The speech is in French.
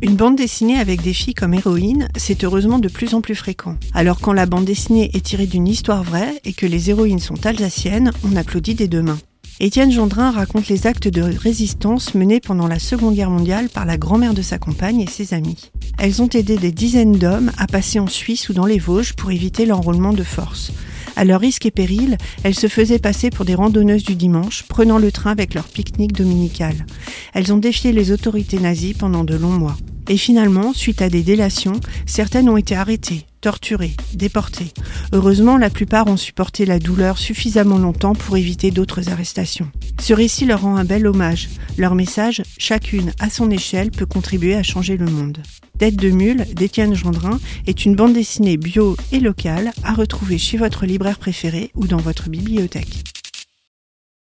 Une bande dessinée avec des filles comme héroïnes, c'est heureusement de plus en plus fréquent. Alors quand la bande dessinée est tirée d'une histoire vraie et que les héroïnes sont alsaciennes, on applaudit des deux mains. Étienne Gendrin raconte les actes de résistance menés pendant la Seconde Guerre mondiale par la grand-mère de sa compagne et ses amis. Elles ont aidé des dizaines d'hommes à passer en Suisse ou dans les Vosges pour éviter l'enrôlement de force. À leur risque et péril, elles se faisaient passer pour des randonneuses du dimanche, prenant le train avec leur pique-nique dominical. Elles ont défié les autorités nazies pendant de longs mois. Et finalement, suite à des délations, certaines ont été arrêtées, torturées, déportées. Heureusement, la plupart ont supporté la douleur suffisamment longtemps pour éviter d'autres arrestations. Ce récit leur rend un bel hommage. Leur message, chacune à son échelle, peut contribuer à changer le monde. Tête de mule d'Étienne Gendrin est une bande dessinée bio et locale à retrouver chez votre libraire préféré ou dans votre bibliothèque.